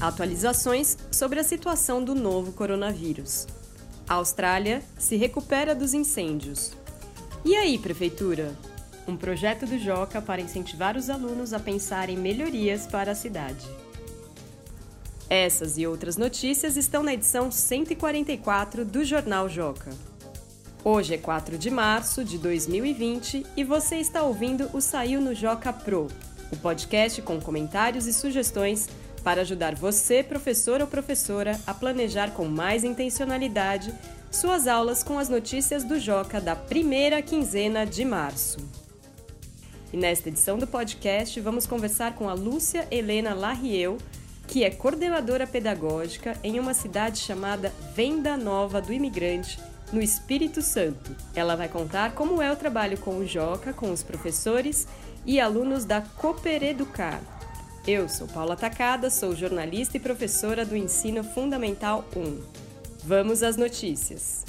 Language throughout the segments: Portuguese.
Atualizações sobre a situação do novo coronavírus. A Austrália se recupera dos incêndios. E aí, prefeitura? Um projeto do Joca para incentivar os alunos a pensar em melhorias para a cidade. Essas e outras notícias estão na edição 144 do Jornal Joca. Hoje é 4 de março de 2020 e você está ouvindo o Saiu no Joca Pro, o podcast com comentários e sugestões para ajudar você, professor ou professora, a planejar com mais intencionalidade suas aulas com as notícias do Joca da primeira quinzena de março. E nesta edição do podcast, vamos conversar com a Lúcia Helena Larrieu, que é coordenadora pedagógica em uma cidade chamada Venda Nova do Imigrante, no Espírito Santo. Ela vai contar como é o trabalho com o Joca, com os professores e alunos da Cooper Educar, eu sou Paula Tacada, sou jornalista e professora do Ensino Fundamental 1. Vamos às notícias.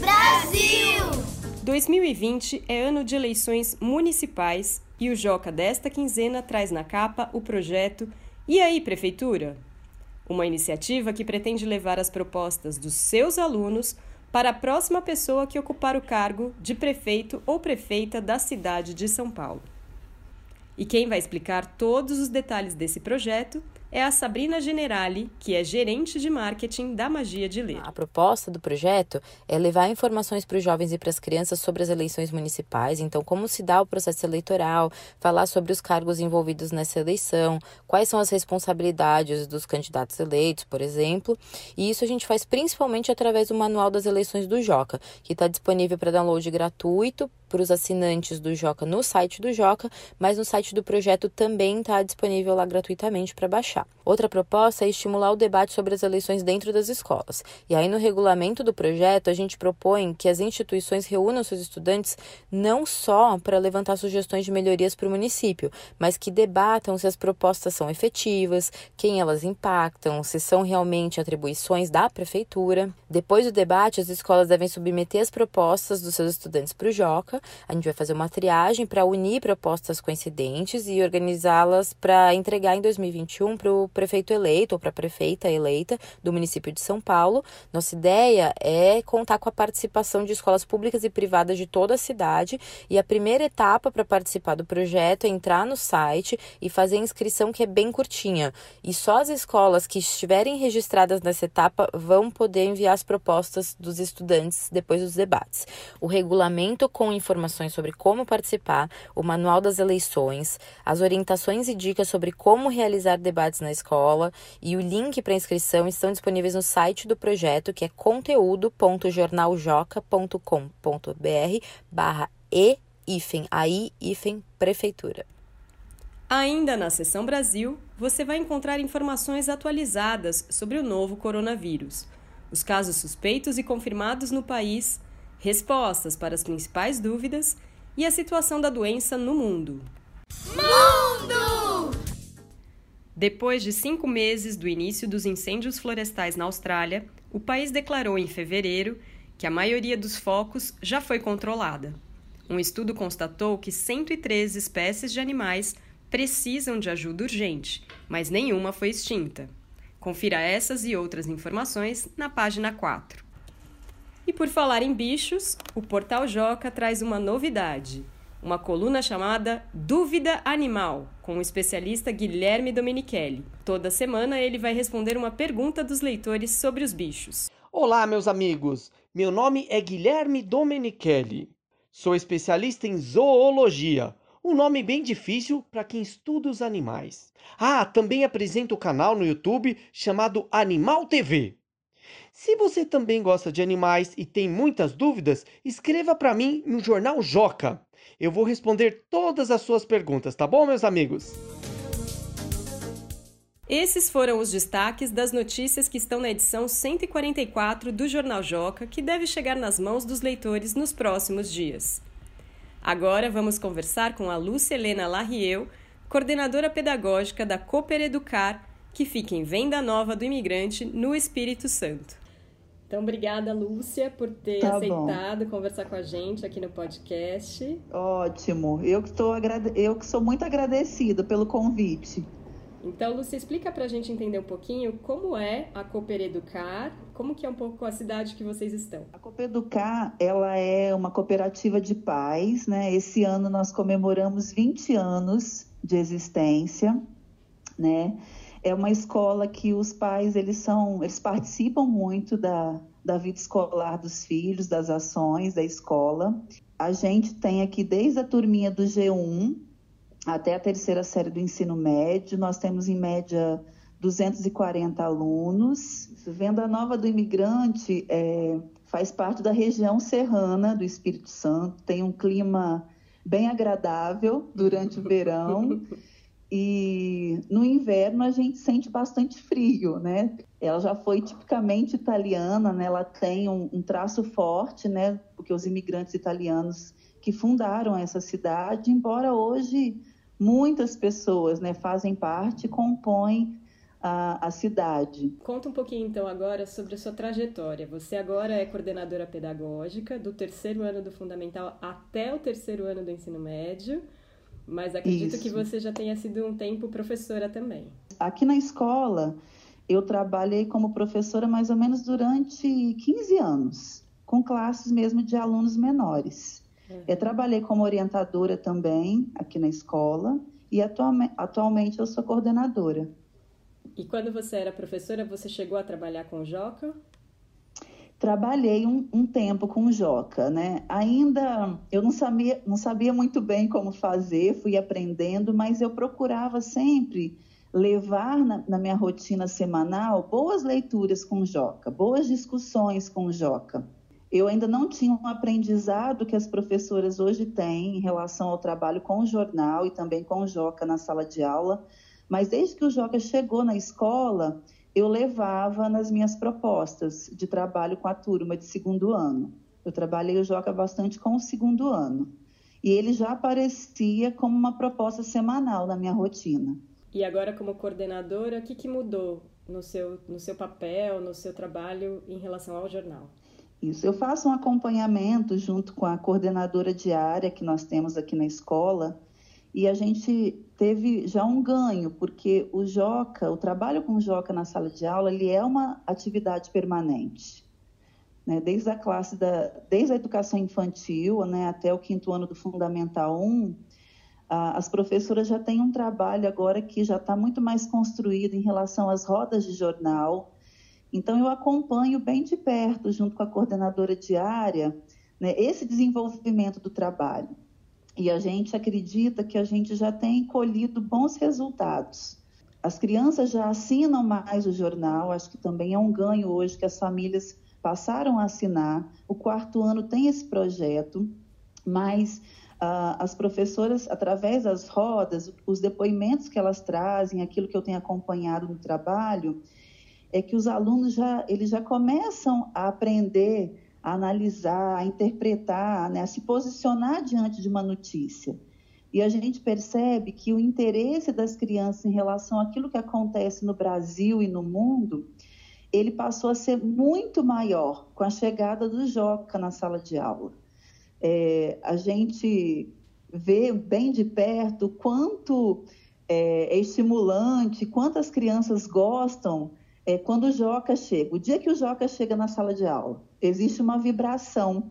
Brasil! 2020 é ano de eleições municipais e o Joca desta quinzena traz na capa o projeto E aí, Prefeitura? Uma iniciativa que pretende levar as propostas dos seus alunos para a próxima pessoa que ocupar o cargo de prefeito ou prefeita da cidade de São Paulo. E quem vai explicar todos os detalhes desse projeto é a Sabrina Generali, que é gerente de marketing da Magia de Ler. A proposta do projeto é levar informações para os jovens e para as crianças sobre as eleições municipais, então como se dá o processo eleitoral, falar sobre os cargos envolvidos nessa eleição, quais são as responsabilidades dos candidatos eleitos, por exemplo. E isso a gente faz principalmente através do Manual das Eleições do Joca, que está disponível para download gratuito para os assinantes do Joca no site do Joca, mas no site do projeto também está disponível lá gratuitamente para baixar. Outra proposta é estimular o debate sobre as eleições dentro das escolas. E aí, no regulamento do projeto, a gente propõe que as instituições reúnam seus estudantes não só para levantar sugestões de melhorias para o município, mas que debatam se as propostas são efetivas, quem elas impactam, se são realmente atribuições da prefeitura. Depois do debate, as escolas devem submeter as propostas dos seus estudantes para o Joca. A gente vai fazer uma triagem para unir propostas coincidentes e organizá-las para entregar em 2021 para o prefeito eleito ou para a prefeita eleita do município de São Paulo. Nossa ideia é contar com a participação de escolas públicas e privadas de toda a cidade e a primeira etapa para participar do projeto é entrar no site e fazer a inscrição que é bem curtinha. E só as escolas que estiverem registradas nessa etapa vão poder enviar as propostas dos estudantes depois dos debates. O regulamento com informações sobre como participar, o manual das eleições, as orientações e dicas sobre como realizar debates na escola e o link para inscrição estão disponíveis no site do projeto, que é conteúdo.jornaljoca.com.br e hífen, aí hífen prefeitura. Ainda na seção Brasil, você vai encontrar informações atualizadas sobre o novo coronavírus, os casos suspeitos e confirmados no país, respostas para as principais dúvidas e a situação da doença no mundo. Mundo! Depois de cinco meses do início dos incêndios florestais na Austrália, o país declarou em fevereiro que a maioria dos focos já foi controlada. Um estudo constatou que 113 espécies de animais precisam de ajuda urgente, mas nenhuma foi extinta. Confira essas e outras informações na página 4. E por falar em bichos, o Portal Joca traz uma novidade: uma coluna chamada Dúvida Animal, com o especialista Guilherme Domenichelli. Toda semana ele vai responder uma pergunta dos leitores sobre os bichos. Olá, meus amigos. Meu nome é Guilherme Domenichelli. Sou especialista em zoologia um nome bem difícil para quem estuda os animais. Ah, também apresento o canal no YouTube chamado Animal TV. Se você também gosta de animais e tem muitas dúvidas, escreva para mim no jornal Joca. Eu vou responder todas as suas perguntas, tá bom, meus amigos? Esses foram os destaques das notícias que estão na edição 144 do Jornal Joca, que deve chegar nas mãos dos leitores nos próximos dias. Agora vamos conversar com a Lúcia Helena Larrieu, coordenadora pedagógica da Cooper Educar, que fica em Venda Nova do Imigrante, no Espírito Santo. Então, obrigada, Lúcia, por ter tá aceitado bom. conversar com a gente aqui no podcast. Ótimo. Eu que, estou agrade... eu que sou muito agradecida pelo convite. Então, Lúcia, explica para a gente entender um pouquinho como é a Cooper Educar, como que é um pouco a cidade que vocês estão. A Cooper Educar, ela é uma cooperativa de pais, né? Esse ano nós comemoramos 20 anos de existência, né? É uma escola que os pais, eles são, eles participam muito da, da vida escolar dos filhos, das ações da escola. A gente tem aqui desde a turminha do G1 até a terceira série do ensino médio, nós temos em média 240 alunos. Venda Nova do Imigrante é, faz parte da região serrana do Espírito Santo, tem um clima bem agradável durante o verão. E no inverno a gente sente bastante frio, né? Ela já foi tipicamente italiana, né? Ela tem um, um traço forte, né? Porque os imigrantes italianos que fundaram essa cidade, embora hoje muitas pessoas, né, fazem parte, compõem a, a, cidade. Conta um pouquinho então agora sobre a sua trajetória. Você agora é coordenadora pedagógica do terceiro ano do fundamental até o terceiro ano do ensino médio. Mas acredito Isso. que você já tenha sido um tempo professora também. Aqui na escola, eu trabalhei como professora mais ou menos durante 15 anos, com classes mesmo de alunos menores. Uhum. Eu trabalhei como orientadora também aqui na escola e atualmente, atualmente eu sou coordenadora. E quando você era professora, você chegou a trabalhar com o Joca? Trabalhei um, um, tempo com o Joca, né? Ainda eu não sabia, não sabia muito bem como fazer, fui aprendendo, mas eu procurava sempre levar na, na minha rotina semanal boas leituras com o Joca, boas discussões com o Joca. Eu ainda não tinha um aprendizado que as professoras hoje têm em relação ao trabalho com o jornal e também com o Joca na sala de aula, mas desde que o Joca chegou na escola, eu levava nas minhas propostas de trabalho com a turma de segundo ano. Eu trabalhei o Joca bastante com o segundo ano. E ele já aparecia como uma proposta semanal na minha rotina. E agora, como coordenadora, o que, que mudou no seu, no seu papel, no seu trabalho em relação ao jornal? Isso, eu faço um acompanhamento junto com a coordenadora diária que nós temos aqui na escola e a gente teve já um ganho, porque o Joca, o trabalho com o Joca na sala de aula, ele é uma atividade permanente. Né? Desde a classe da, desde a educação infantil né, até o quinto ano do Fundamental 1, as professoras já têm um trabalho agora que já está muito mais construído em relação às rodas de jornal. Então, eu acompanho bem de perto, junto com a coordenadora diária, né, esse desenvolvimento do trabalho. E a gente acredita que a gente já tem colhido bons resultados. As crianças já assinam mais o jornal, acho que também é um ganho hoje que as famílias passaram a assinar. O quarto ano tem esse projeto, mas uh, as professoras, através das rodas, os depoimentos que elas trazem, aquilo que eu tenho acompanhado no trabalho, é que os alunos já, eles já começam a aprender a analisar, a interpretar, né, a se posicionar diante de uma notícia. E a gente percebe que o interesse das crianças em relação àquilo que acontece no Brasil e no mundo, ele passou a ser muito maior com a chegada do Joca na sala de aula. É, a gente vê bem de perto quanto é, é estimulante, quantas crianças gostam é, quando o Joca chega. O dia que o Joca chega na sala de aula, existe uma vibração.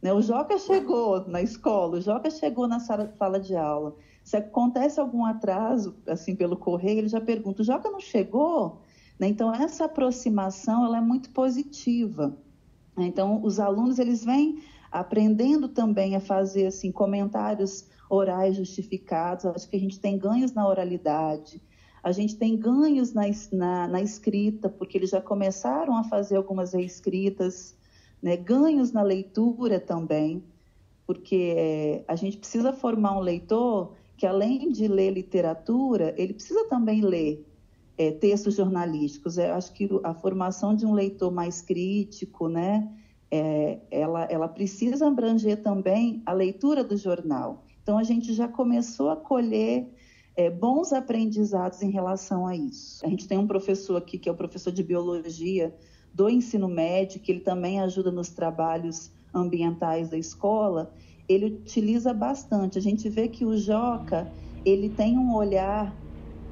Né? O Joca chegou na escola, o Joca chegou na sala, sala de aula. Se acontece algum atraso, assim, pelo correio, ele já pergunta, o Joca não chegou? Né? Então, essa aproximação, ela é muito positiva. Então, os alunos, eles vêm aprendendo também a fazer, assim, comentários orais justificados. Acho que a gente tem ganhos na oralidade, a gente tem ganhos na, na, na escrita, porque eles já começaram a fazer algumas reescritas, né? ganhos na leitura também, porque é, a gente precisa formar um leitor que, além de ler literatura, ele precisa também ler é, textos jornalísticos. Eu acho que a formação de um leitor mais crítico, né? É, ela, ela precisa abranger também a leitura do jornal. Então, a gente já começou a colher é, bons aprendizados em relação a isso. A gente tem um professor aqui, que é o professor de biologia do ensino médio, que ele também ajuda nos trabalhos ambientais da escola, ele utiliza bastante. A gente vê que o Joca, ele tem um olhar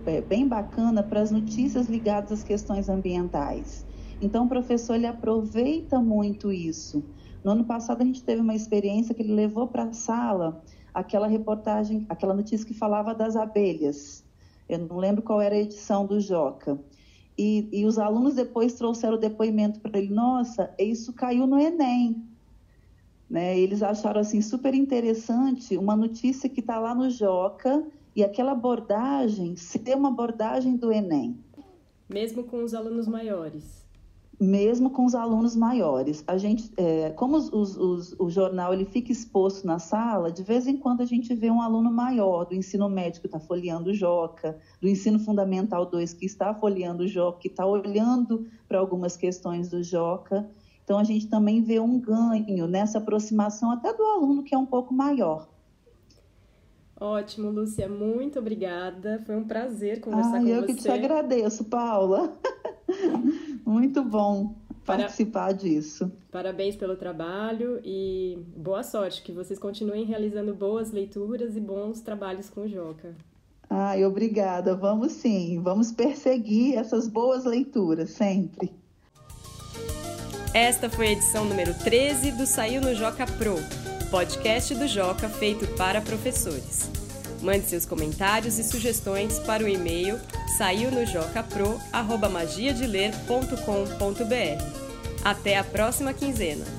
é, bem bacana para as notícias ligadas às questões ambientais. Então, o professor ele aproveita muito isso. No ano passado, a gente teve uma experiência que ele levou para a sala aquela reportagem, aquela notícia que falava das abelhas. Eu não lembro qual era a edição do Joca. E, e os alunos depois trouxeram o depoimento para ele: nossa, isso caiu no Enem. Né? Eles acharam assim super interessante uma notícia que está lá no Joca e aquela abordagem ser uma abordagem do Enem. Mesmo com os alunos maiores mesmo com os alunos maiores. A gente, é, como os, os, os, o jornal ele fica exposto na sala, de vez em quando a gente vê um aluno maior do ensino médio que está folheando o Joca, do ensino fundamental 2 que está folheando o Joca, que está olhando para algumas questões do Joca. Então a gente também vê um ganho nessa aproximação até do aluno que é um pouco maior. Ótimo, Lúcia, muito obrigada. Foi um prazer conversar ah, com eu você. Eu que te agradeço, Paula. muito bom participar Para... disso. Parabéns pelo trabalho e boa sorte, que vocês continuem realizando boas leituras e bons trabalhos com o Joca. Ai, obrigada. Vamos sim, vamos perseguir essas boas leituras sempre. Esta foi a edição número 13 do Saiu no Joca Pro podcast do Joca feito para professores. Mande seus comentários e sugestões para o e-mail saiu no jocapro@magiadeler.com.br. Até a próxima quinzena.